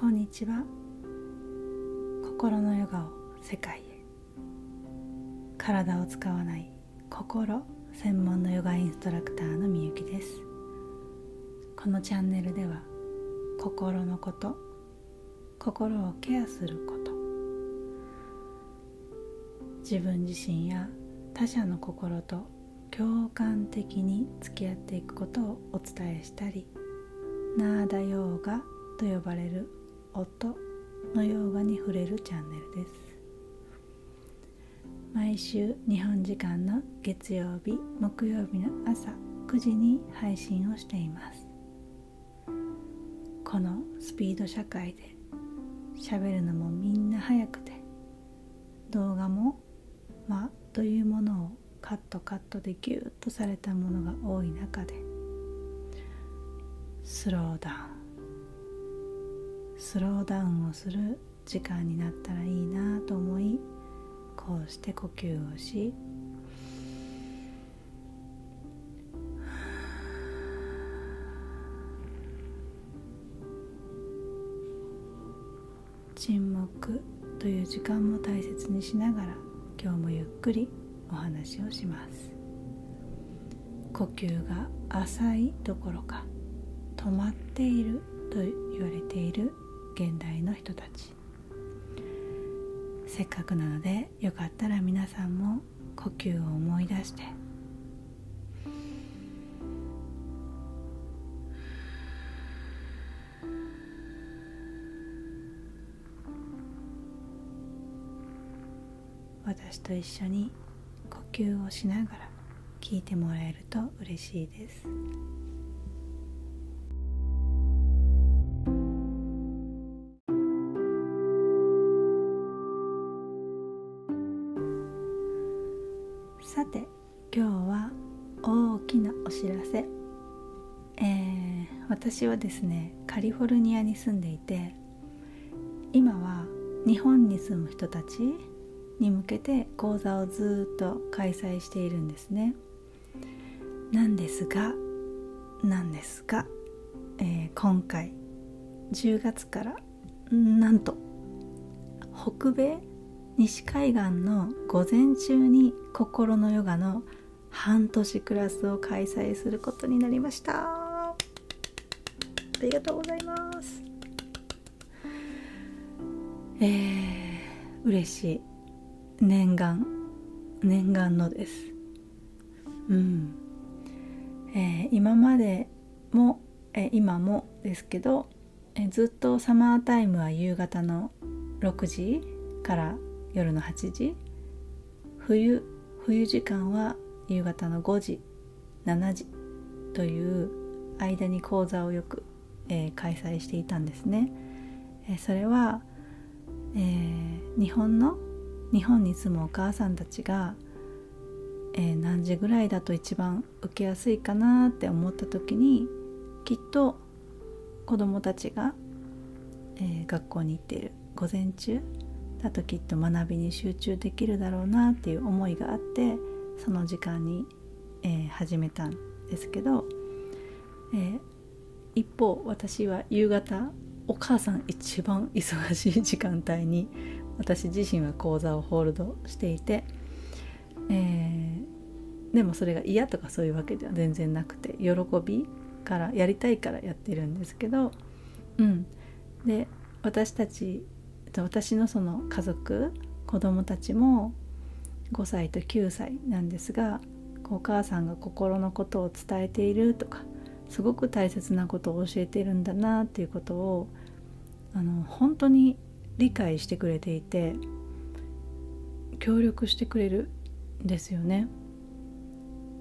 こんにちは。心のヨガを世界へ。体を使わない心専門のヨガインストラクターのみゆきです。このチャンネルでは心のこと心をケアすること。自分自身や他者の心と共感的に付き合っていくことをお伝えしたりナーダヨーガと呼ばれる音のヨーガに触れるチャンネルです。毎週日本時間の月曜日木曜日の朝9時に配信をしています。このスピード社会で喋るのもみんな早くて動画も間というものをカットカットでギュッとされたものが多い中でスローダウン。スローダウンをする時間になったらいいなと思いこうして呼吸をし沈黙という時間も大切にしながら今日もゆっくりお話をします。呼吸が浅いどころか止まっていると言われている現代の人たちせっかくなのでよかったら皆さんも呼吸を思い出して私と一緒に呼吸をしながら聞いてもらえると嬉しいです。私はですねカリフォルニアに住んでいて今は日本に住む人たちに向けて講座をずっと開催しているんですね。なんですがなんですが、えー、今回10月からなんと北米西海岸の午前中に心のヨガの半年クラスを開催することになりました。ありがとうございます。えー、嬉しい念願念願のです。うん。えー、今までも、えー、今もですけど、えー、ずっとサマータイムは夕方の6時から夜の8時。冬冬時間は夕方の5時7時という間に講座をよく、えー、開催していたんですね、えー、それは、えー、日本の日本に住むお母さんたちが、え何時ぐらいだと一番受けやすいかなって思った時にきっと子どもたちが、え学校に行っている午前中だときっと学びに集中できるだろうなっていう思いがあってその時間に、え、始めたんですけど、え、一方私は夕方お母さん一番忙しい時間帯に私自身は講座をホールドしていて、えー、でもそれが嫌とかそういうわけでは全然なくて喜びからやりたいからやってるんですけどうん。で私たち私のその家族子供たちも5歳と9歳なんですがお母さんが心のことを伝えているとかすごく大切なことを教えてるんだなっていうことをあの本当に理解してくれていて協力してくれるんですよね。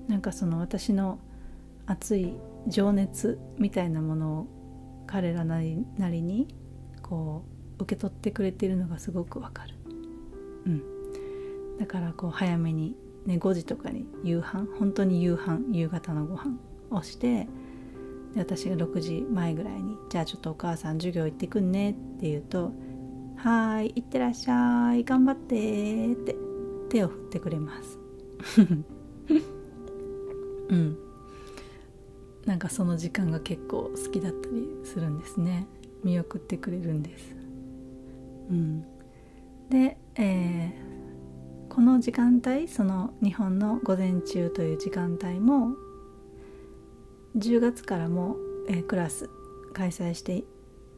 なんかその私の熱い情熱みたいなものを彼らなりなりにこう受け取ってくれているのがすごくわかるうんだからこう早めにね5時とかに夕飯本当に夕飯夕方のご飯をしてで私が6時前ぐらいに「じゃあちょっとお母さん授業行ってくんね」って言うと「はーい行ってらっしゃい頑張って」って手を振ってくれます。うん。なんかその時間が結構好きだったりするんですね。見送ってくれるんです。うん、で、えー、この時間帯その日本の午前中という時間帯も10月からも、えー、クラス開催して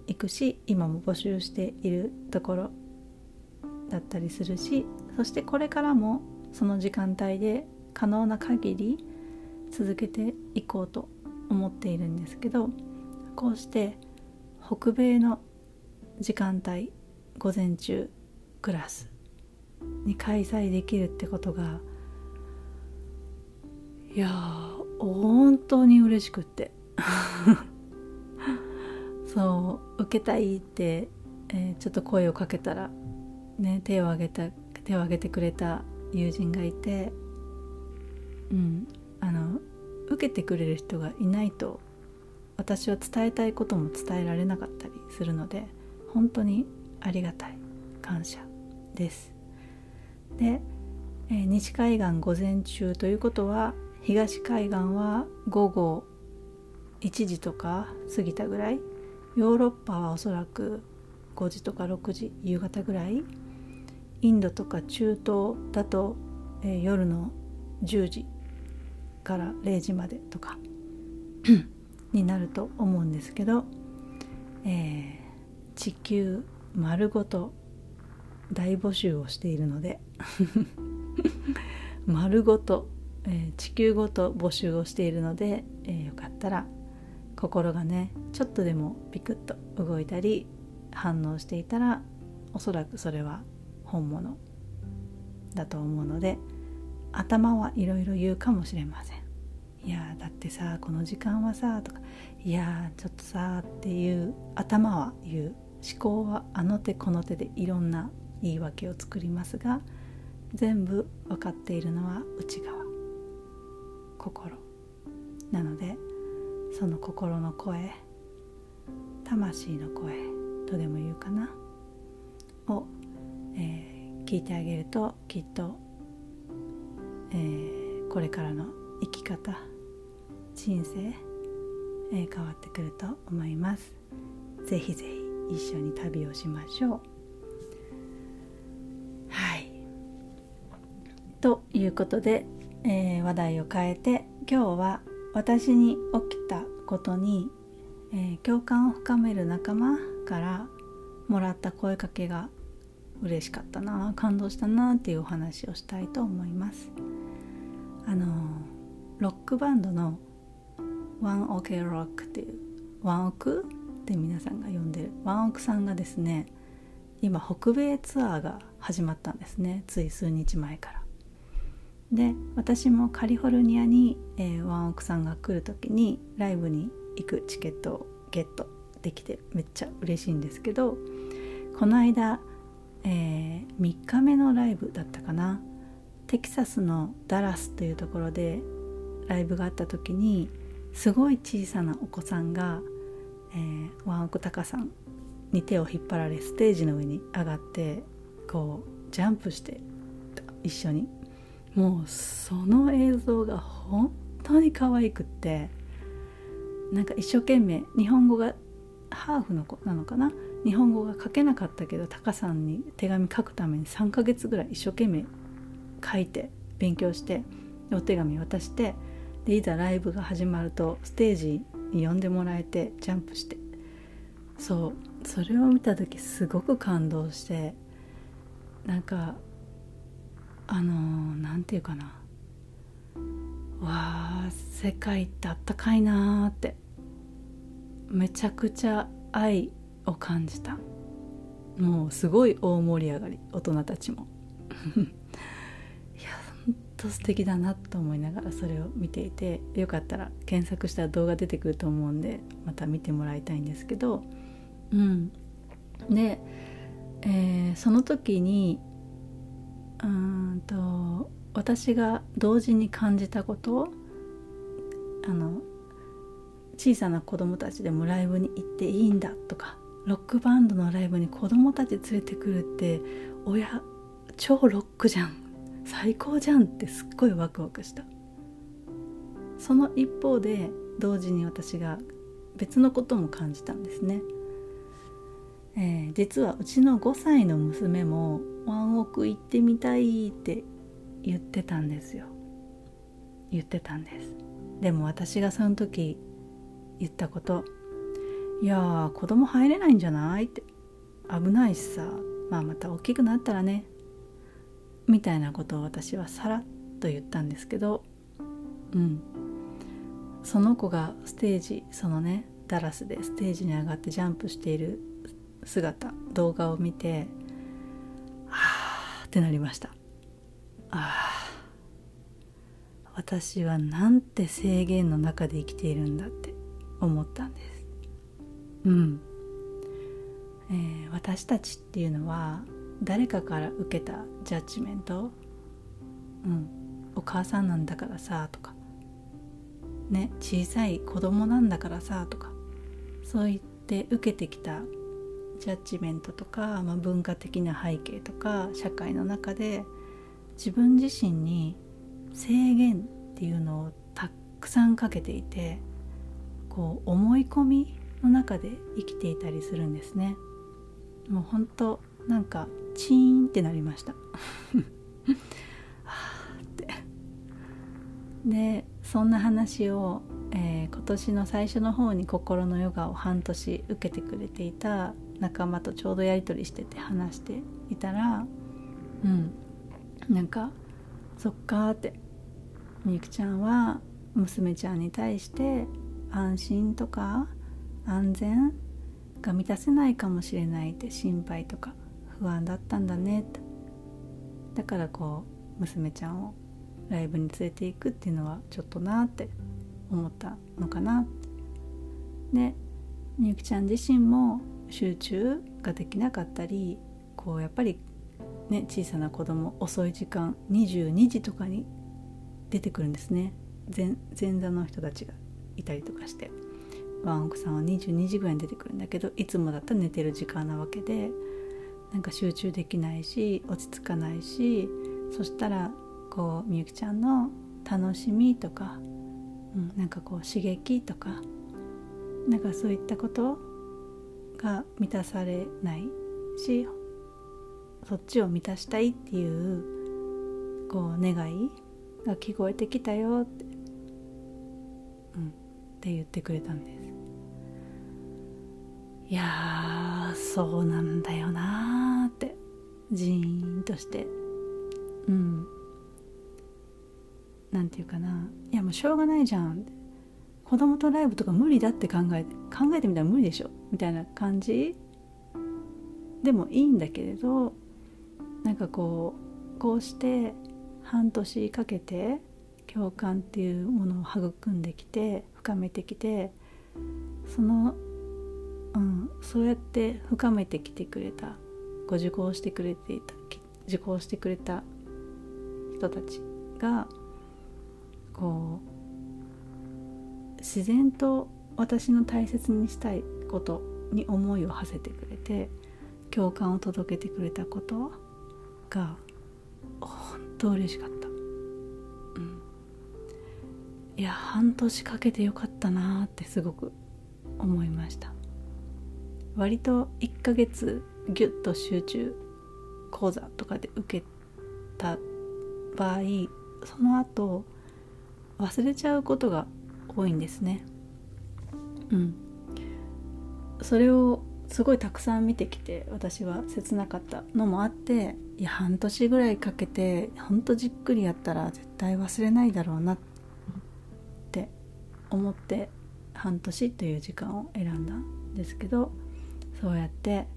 いくし今も募集しているところだったりするしそしてこれからもその時間帯で可能な限り続けていこうと思っているんですけどこうして北米の時間帯午前中クラスに開催できるってことがいや本当に嬉しくって。そう受けたいって、えー、ちょっと声をかけたらね手を挙げた手を挙げてくれた友人がいてうんあの受けてくれる人がいないと私は伝えたいことも伝えられなかったりするので本当にありがたい感謝です。で、えー、西海岸午前中ということは東海岸は午後1時とか過ぎたぐらいヨーロッパはおそらく5時とか6時夕方ぐらいインドとか中東だと、えー、夜の10時から0時までとか になると思うんですけど、えー、地球丸ごと大募集をしているので 丸ごと、えー、地球ごと募集をしているので、えー、よかったら心がねちょっとでもピクッと動いたり反応していたらおそらくそれは本物だと思うので頭はいろいろ言うかもしれません。いやだってさこの時間はさとかいやちょっとさっていう頭は言う思考はあの手この手でいろんな言い訳を作りますが全部分かっているのは内側。心。なのでその心の声魂の声とでも言うかな？を、えー、聞いてあげるときっと、えー、これからの生き方人生、えー、変わってくると思います。ぜひぜひ一緒に旅をしましょう。はい。ということで、えー、話題を変えて今日は私に起きたことに、えー、共感を深める仲間からもらった声かけが嬉しかったな感動したなっていうお話をしたいと思います。あのロックバンドのワンオケロックっていうワンオクって皆さんが呼んでるワンオクさんがですね今北米ツアーが始まったんですねつい数日前から。で私もカリフォルニアに、えー、ワンオクさんが来る時にライブに行くチケットをゲットできてめっちゃ嬉しいんですけどこの間、えー、3日目のライブだったかな。テキサスのダラスというところでライブがあった時にすごい小さなお子さんが、えー、ワンオクタカさんに手を引っ張られステージの上に上がってこうジャンプして一緒にもうその映像が本当に可愛くってなんか一生懸命日本語がハーフの子なのかな？日本語が書けなかったけどタカさんに手紙書くために3ヶ月ぐらい一生懸命書いて勉強してお手紙渡してでいざライブが始まるとステージに呼んでもらえてジャンプして。そう。それを見た時すごく感動してなんかあの何、て言うかな。わあ世界ってあったかいなーって。めちゃくちゃ愛を感じた。もうすごい大盛り上がり大人たちも。いやほんと素敵だなと思いながらそれを見ていてよかったら検索したら動画出てくると思うんでまた見てもらいたいんですけど。うん。で、えー、その時にうんと私が同時に感じたことあの小さな子供たちでもライブに行っていいんだとかロックバンドのライブに子供たち連れてくるって親超ロックじゃん。最高じゃんってすっごいワクワクした。その一方で同時に私が別のことも感じたんですね。えー、実はうちの5歳の娘もワンオク行ってみたいって言ってたんですよ。言ってたんです。でも私がその時言ったこといや子供入れないんじゃないって。危ないしさ。まあまた大きくなったらね。みたいなことを私はさらっと言ったんですけどうん。その子がステージそのねダラスでステージに上がってジャンプしている姿動画を見てってなりました。ああ私はなんて制限の中で生きているんだって思ったんです。うん。えー、私たちっていうのは誰かから受けたジャッジメントうんお母さんなんだからさとかね小さい子供なんだからさとかそう言って受けてきたジャッジメントとか、まあ、文化的な背景とか社会の中で自分自身に制限っていうのをたくさんかけていてこう思い込みの中で生きていたりするんですね。もうほんとなんかチーンってなりました。はあって。でそんな話を、えー、今年の最初の方に心のヨガを半年受けてくれていた仲間とちょうどやり取りしてて話していたらうん。なんかそっかってみゆきちゃんは娘ちゃんに対して安心とか安全が満たせないかもしれないって心配とか不安だったんだねって。だからこう娘ちゃんをライブに連れていくっていうのはちょっとなって思ったのかなでみゆきちゃん自身も集中ができなかったりこうやっぱりね小さな子供遅い時間22時とかに出てくるんですね。前座の人たちがいたりとかしてワンオクさんは22時ぐらいに出てくるんだけどいつもだったら寝てる時間なわけでなんか集中できないし落ち着かないしそしたらこうみゆきちゃんの楽しみとか、うん、なんかこう刺激とかなんかそういったことが満たされないしそっちを満たしたいっていうこう願いが聞こえてきたよって、うん、って言ってくれたんです。いやそうなんだよなーってジーンとして。うん。なんていうかな。いやもうしょうがないじゃん子供とライブとか無理だって考えて考えてみたら無理でしょ？みたいな感じ？でもいいんだけれどなんかこうこうして半年かけて共感っていうものを育んできて深めてきてそのうん、そうやって深めてきてくれたご受講してくれていた受講してくれた人たちがこう自然と私の大切にしたいことに思いを馳せてくれて共感を届けてくれたことが本当嬉しかった、うん、いや半年かけてよかったなってすごく思いました。割と1ヶ月ギュッと集中講座とかで受けた場合その後忘れちゃうことが多いんですね。うん。それをすごいたくさん見てきて私は切なかったのもあっていや半年ぐらいかけてほんとじっくりやったら絶対忘れないだろうなって思って半年という時間を選んだんですけどそうやって、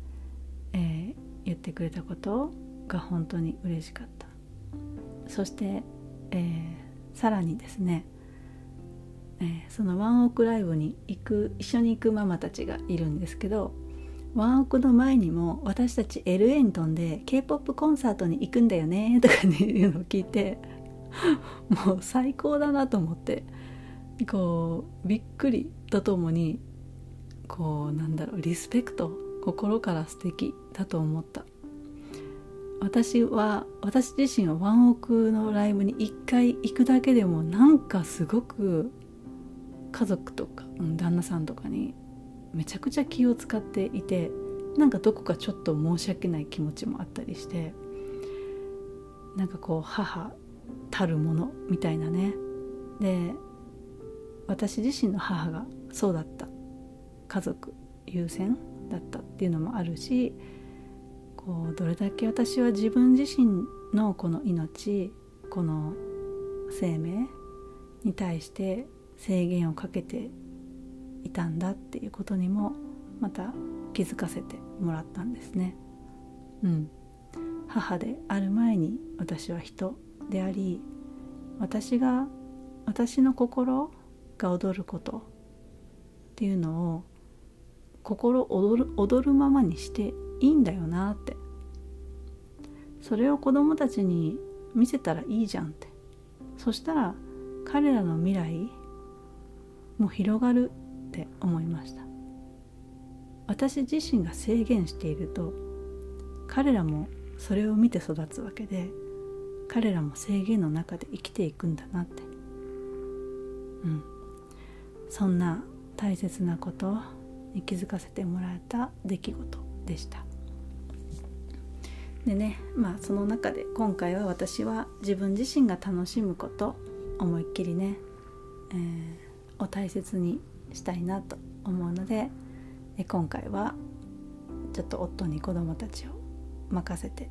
えー、言ってくれたことが本当に嬉しかった。そして、えー、さらにですね、えー、そのワンオクライブに行く一緒に行くママたちがいるんですけどワンオクの前にも私たち LA に飛んで k p o p コンサートに行くんだよねとかねいうのを聞いてもう最高だなと思ってこうびっくりとともにこうなんだろうリスペクト心から素敵だと思った。私は私自身はワンオクのライブに1回行くだけでもなんかすごく家族とか旦那さんとかにめちゃくちゃ気を使っていてなんかどこかちょっと申し訳ない気持ちもあったりしてなんかこう母たるものみたいなね。で私自身の母がそうだった。家族優先だったっていうのもあるしこうどれだけ私は自分自身のこの命この生命に対して制限をかけていたんだっていうことにもまた気づかせてもらったんですね。うん、母である前に私は人であり私が私の心が踊ることっていうのを心踊る踊るままにしていいんだよなって。それを子供たちに見せたらいいじゃんって。そしたら彼らの未来も広がるって思いました。私自身が制限していると彼らもそれを見て育つわけで彼らも制限の中で生きていくんだなって。うん。そんな大切なことに気づかせてもらえた出来事でした。でねまあその中で今回は私は自分自身が楽しむこと思いっきりね、えー、を大切にしたいなと思うので今回はちょっと夫に子供たちを任せて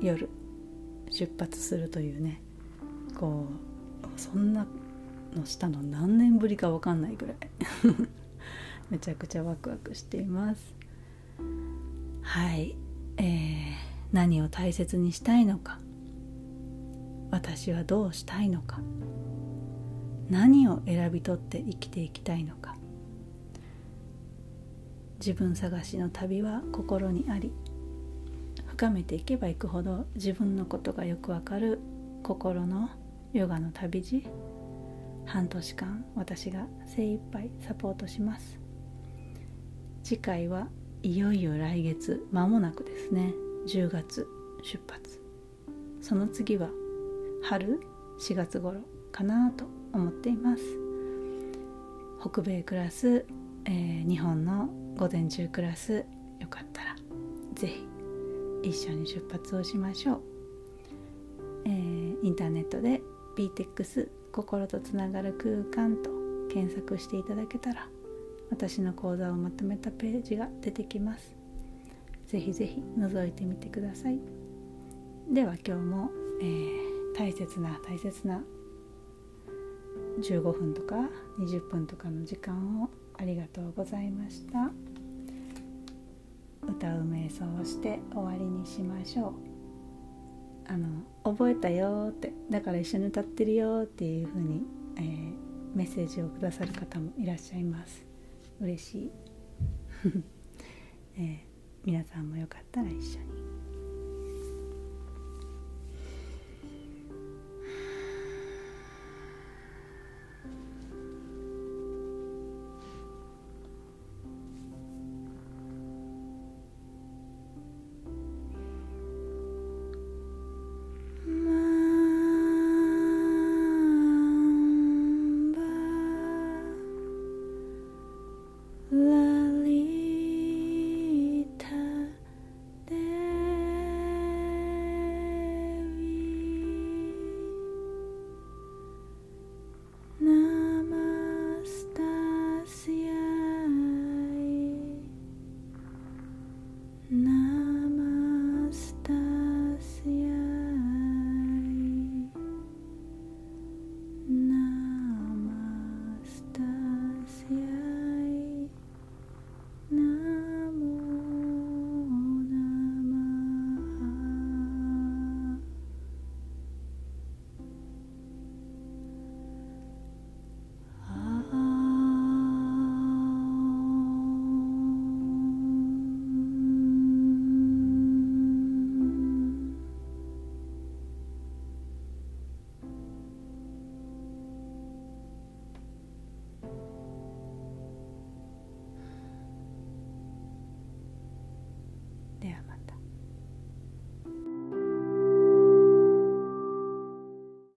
夜出発するというねこうそんなのしたの何年ぶりか分かんないぐらい めちゃくちゃワクワクしています。はい。えー、何を大切にしたいのか私はどうしたいのか。何を選び取って生きていきたいのか。自分探しの旅は心にあり深めていけばいくほど自分のことがよくわかる心のヨガの旅路。半年間私が精一杯サポートします。次回はいよいよ来月間もなくですね。10月出発。その次は春？4月頃。かなと思っています。北米クラス、えー、日本の午前中クラスよかったら是非一緒に出発をしましょう、えー、インターネットで BTEX 心とつながる空間と検索していただけたら私の講座をまとめたページが出てきます。ぜひぜひ覗いてみてください。では今日も、えー、大切な大切な15分とか20分とかの時間をありがとうございました。歌う瞑想をして終わりにしましょう。あの覚えたよってだから一緒に歌ってるよっていう風に、えー、メッセージをくださる方もいらっしゃいます。嬉しい、えー、皆さんもよかったら一緒に。